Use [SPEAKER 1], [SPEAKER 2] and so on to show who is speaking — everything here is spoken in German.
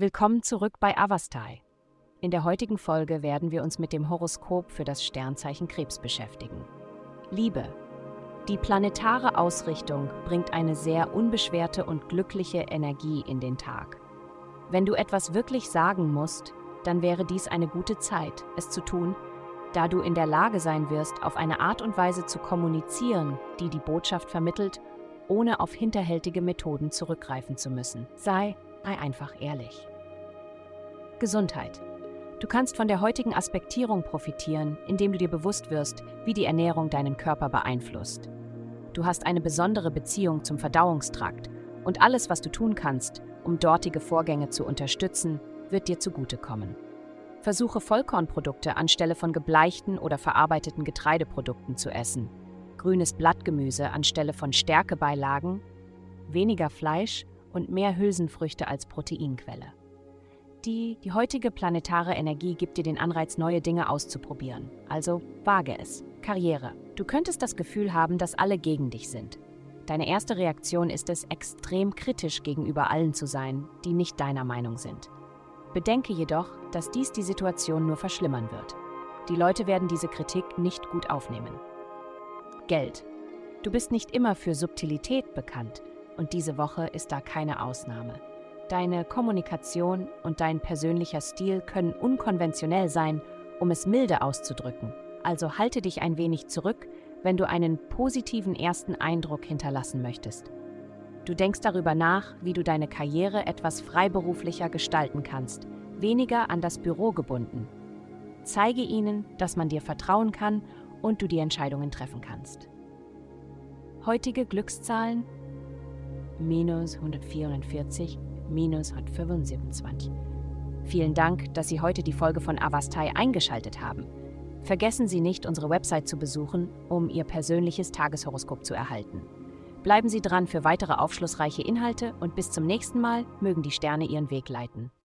[SPEAKER 1] Willkommen zurück bei Avastai. In der heutigen Folge werden wir uns mit dem Horoskop für das Sternzeichen Krebs beschäftigen. Liebe. Die planetare Ausrichtung bringt eine sehr unbeschwerte und glückliche Energie in den Tag. Wenn du etwas wirklich sagen musst, dann wäre dies eine gute Zeit, es zu tun, da du in der Lage sein wirst, auf eine Art und Weise zu kommunizieren, die die Botschaft vermittelt, ohne auf hinterhältige Methoden zurückgreifen zu müssen. Sei Sei einfach ehrlich. Gesundheit. Du kannst von der heutigen Aspektierung profitieren, indem du dir bewusst wirst, wie die Ernährung deinen Körper beeinflusst. Du hast eine besondere Beziehung zum Verdauungstrakt und alles, was du tun kannst, um dortige Vorgänge zu unterstützen, wird dir zugutekommen. Versuche Vollkornprodukte anstelle von gebleichten oder verarbeiteten Getreideprodukten zu essen, grünes Blattgemüse anstelle von Stärkebeilagen, weniger Fleisch und mehr Hülsenfrüchte als Proteinquelle. Die, die heutige planetare Energie gibt dir den Anreiz, neue Dinge auszuprobieren. Also wage es. Karriere. Du könntest das Gefühl haben, dass alle gegen dich sind. Deine erste Reaktion ist es, extrem kritisch gegenüber allen zu sein, die nicht deiner Meinung sind. Bedenke jedoch, dass dies die Situation nur verschlimmern wird. Die Leute werden diese Kritik nicht gut aufnehmen. Geld. Du bist nicht immer für Subtilität bekannt, und diese Woche ist da keine Ausnahme. Deine Kommunikation und dein persönlicher Stil können unkonventionell sein, um es milde auszudrücken. Also halte dich ein wenig zurück, wenn du einen positiven ersten Eindruck hinterlassen möchtest. Du denkst darüber nach, wie du deine Karriere etwas freiberuflicher gestalten kannst, weniger an das Büro gebunden. Zeige ihnen, dass man dir vertrauen kann und du die Entscheidungen treffen kannst. Heutige Glückszahlen minus 144, minus 125. Vielen Dank, dass Sie heute die Folge von Avastai eingeschaltet haben. Vergessen Sie nicht, unsere Website zu besuchen, um Ihr persönliches Tageshoroskop zu erhalten. Bleiben Sie dran für weitere aufschlussreiche Inhalte und bis zum nächsten Mal mögen die Sterne Ihren Weg leiten.